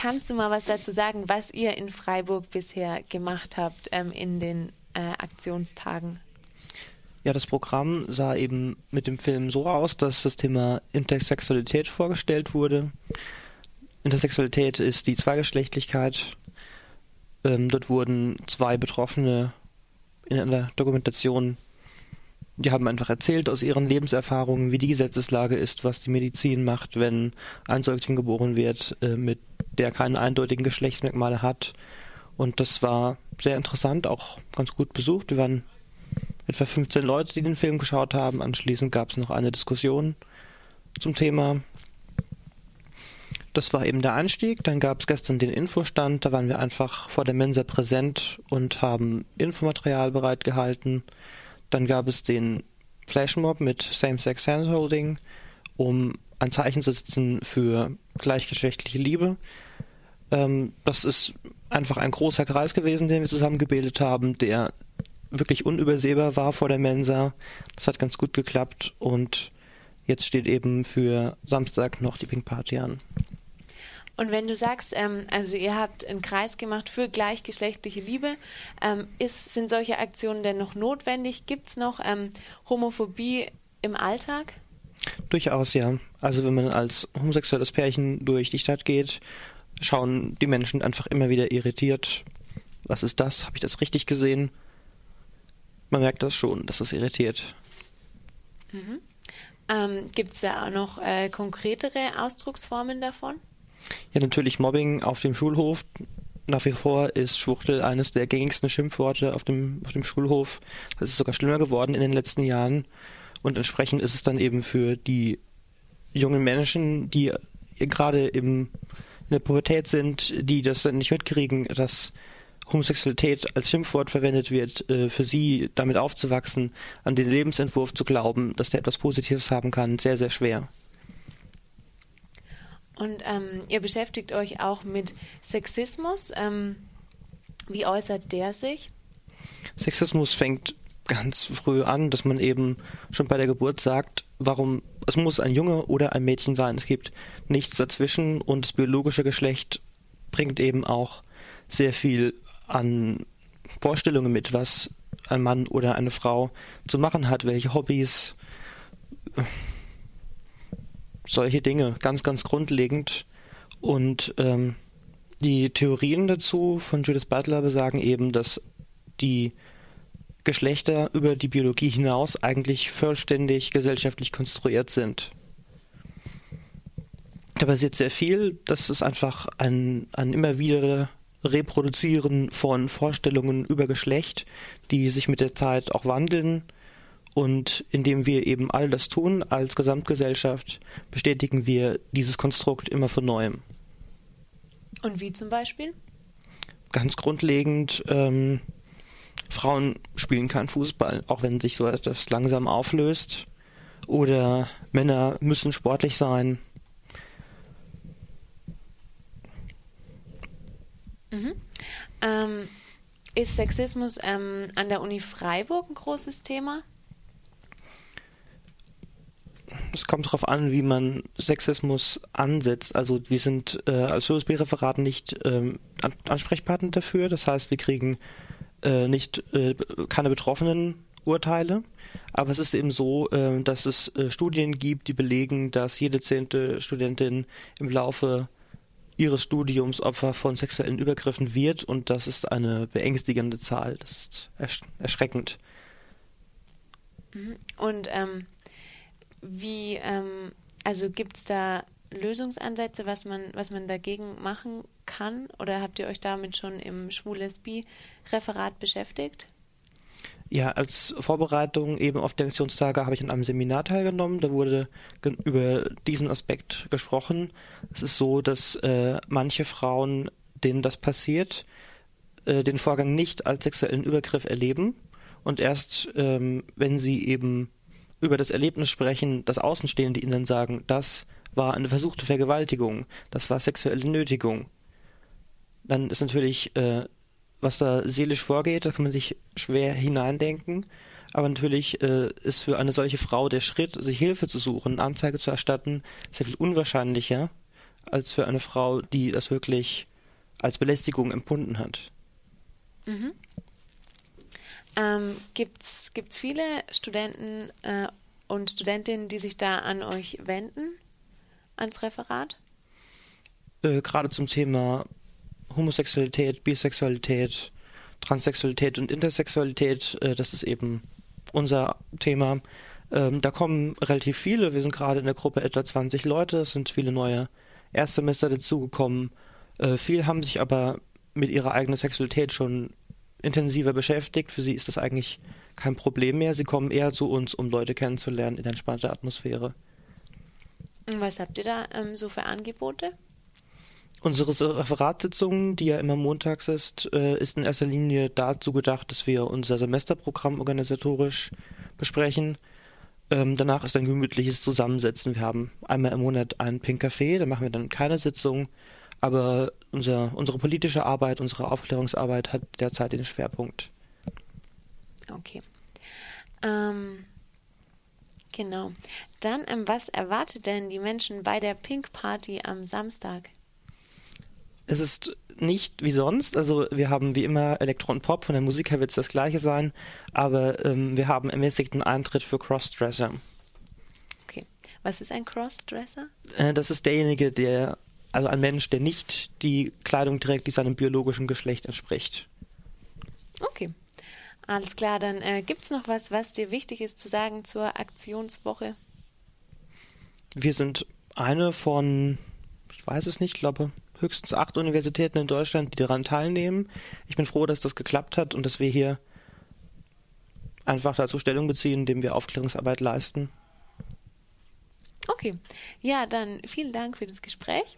kannst du mal was dazu sagen, was ihr in Freiburg bisher gemacht habt ähm, in den äh, Aktionstagen? Ja, das Programm sah eben mit dem Film so aus, dass das Thema Intersexualität vorgestellt wurde. Intersexualität ist die Zweigeschlechtlichkeit. Ähm, dort wurden zwei Betroffene in einer Dokumentation, die haben einfach erzählt aus ihren Lebenserfahrungen, wie die Gesetzeslage ist, was die Medizin macht, wenn ein Säugling geboren wird, äh, mit der keine eindeutigen Geschlechtsmerkmale hat. Und das war sehr interessant, auch ganz gut besucht. Wir waren etwa 15 Leute, die den Film geschaut haben. Anschließend gab es noch eine Diskussion zum Thema. Das war eben der Einstieg. Dann gab es gestern den Infostand. Da waren wir einfach vor der Mensa präsent und haben Infomaterial bereitgehalten. Dann gab es den Flashmob mit Same-Sex Handholding, um ein Zeichen zu setzen für gleichgeschlechtliche Liebe. Ähm, das ist einfach ein großer Kreis gewesen, den wir zusammen gebildet haben, der wirklich unübersehbar war vor der Mensa. Das hat ganz gut geklappt und jetzt steht eben für Samstag noch die Pink Party an. Und wenn du sagst, ähm, also ihr habt einen Kreis gemacht für gleichgeschlechtliche Liebe, ähm, ist, sind solche Aktionen denn noch notwendig? Gibt es noch ähm, Homophobie im Alltag? Durchaus, ja. Also wenn man als homosexuelles Pärchen durch die Stadt geht, schauen die Menschen einfach immer wieder irritiert. Was ist das? Habe ich das richtig gesehen? man merkt das schon, dass es irritiert. Mhm. Ähm, Gibt es da auch noch äh, konkretere Ausdrucksformen davon? Ja, natürlich Mobbing auf dem Schulhof. Nach wie vor ist Schwuchtel eines der gängigsten Schimpfworte auf dem, auf dem Schulhof. Das ist sogar schlimmer geworden in den letzten Jahren. Und entsprechend ist es dann eben für die jungen Menschen, die gerade im, der Pubertät sind, die das dann nicht mitkriegen, dass Homosexualität als Schimpfwort verwendet wird, äh, für sie damit aufzuwachsen, an den Lebensentwurf zu glauben, dass der etwas Positives haben kann, sehr, sehr schwer. Und ähm, ihr beschäftigt euch auch mit Sexismus. Ähm, wie äußert der sich? Sexismus fängt ganz früh an, dass man eben schon bei der Geburt sagt, warum es muss ein Junge oder ein Mädchen sein. Es gibt nichts dazwischen und das biologische Geschlecht bringt eben auch sehr viel an Vorstellungen mit, was ein Mann oder eine Frau zu machen hat, welche Hobbys, solche Dinge, ganz, ganz grundlegend. Und ähm, die Theorien dazu von Judith Butler besagen eben, dass die Geschlechter über die Biologie hinaus eigentlich vollständig gesellschaftlich konstruiert sind. Da passiert sehr viel, das ist einfach ein, ein immer wieder Reproduzieren von Vorstellungen über Geschlecht, die sich mit der Zeit auch wandeln. Und indem wir eben all das tun als Gesamtgesellschaft, bestätigen wir dieses Konstrukt immer von neuem. Und wie zum Beispiel? Ganz grundlegend, ähm, Frauen spielen keinen Fußball, auch wenn sich so etwas langsam auflöst. Oder Männer müssen sportlich sein, Mhm. Ähm, ist Sexismus ähm, an der Uni Freiburg ein großes Thema? Es kommt darauf an, wie man Sexismus ansetzt. Also wir sind äh, als OSB-Referat nicht ähm, Ansprechpartner dafür. Das heißt, wir kriegen äh, nicht äh, keine betroffenen Urteile. Aber es ist eben so, äh, dass es äh, Studien gibt, die belegen, dass jede zehnte Studentin im Laufe ihres Studiums Opfer von sexuellen Übergriffen wird und das ist eine beängstigende Zahl. Das ist ersch erschreckend. Mhm. Und ähm, wie, ähm, also gibt es da Lösungsansätze, was man, was man dagegen machen kann? Oder habt ihr euch damit schon im Schwul-Lesbi-Referat beschäftigt? Ja, als Vorbereitung eben auf die Aktionstage habe ich an einem Seminar teilgenommen. Da wurde über diesen Aspekt gesprochen. Es ist so, dass äh, manche Frauen, denen das passiert, äh, den Vorgang nicht als sexuellen Übergriff erleben und erst, ähm, wenn sie eben über das Erlebnis sprechen, das Außenstehende ihnen dann sagen, das war eine versuchte Vergewaltigung, das war sexuelle Nötigung. Dann ist natürlich äh, was da seelisch vorgeht, da kann man sich schwer hineindenken. Aber natürlich äh, ist für eine solche Frau der Schritt, sich Hilfe zu suchen, Anzeige zu erstatten, sehr viel unwahrscheinlicher, als für eine Frau, die das wirklich als Belästigung empfunden hat. Mhm. Ähm, Gibt es viele Studenten äh, und Studentinnen, die sich da an euch wenden, ans Referat? Äh, Gerade zum Thema Homosexualität, Bisexualität, Transsexualität und Intersexualität, äh, das ist eben unser Thema. Ähm, da kommen relativ viele. Wir sind gerade in der Gruppe etwa 20 Leute. Es sind viele neue Erstsemester dazugekommen. Äh, viele haben sich aber mit ihrer eigenen Sexualität schon intensiver beschäftigt. Für sie ist das eigentlich kein Problem mehr. Sie kommen eher zu uns, um Leute kennenzulernen in entspannter Atmosphäre. Was habt ihr da ähm, so für Angebote? Unsere Referatssitzung, die ja immer montags ist, äh, ist in erster Linie dazu gedacht, dass wir unser Semesterprogramm organisatorisch besprechen. Ähm, danach ist ein gemütliches Zusammensetzen. Wir haben einmal im Monat einen Pink Café, da machen wir dann keine Sitzung, aber unser, unsere politische Arbeit, unsere Aufklärungsarbeit hat derzeit den Schwerpunkt. Okay. Ähm, genau. Dann, ähm, was erwartet denn die Menschen bei der Pink Party am Samstag? Es ist nicht wie sonst, also wir haben wie immer Elektro und Pop, von der Musik her wird es das gleiche sein, aber ähm, wir haben ermäßigten Eintritt für Crossdresser. Okay. Was ist ein Crossdresser? Äh, das ist derjenige, der, also ein Mensch, der nicht die Kleidung trägt, die seinem biologischen Geschlecht entspricht. Okay. Alles klar, dann äh, gibt es noch was, was dir wichtig ist zu sagen zur Aktionswoche? Wir sind eine von, ich weiß es nicht, glaube höchstens acht Universitäten in Deutschland, die daran teilnehmen. Ich bin froh, dass das geklappt hat und dass wir hier einfach dazu Stellung beziehen, indem wir Aufklärungsarbeit leisten. Okay. Ja, dann vielen Dank für das Gespräch.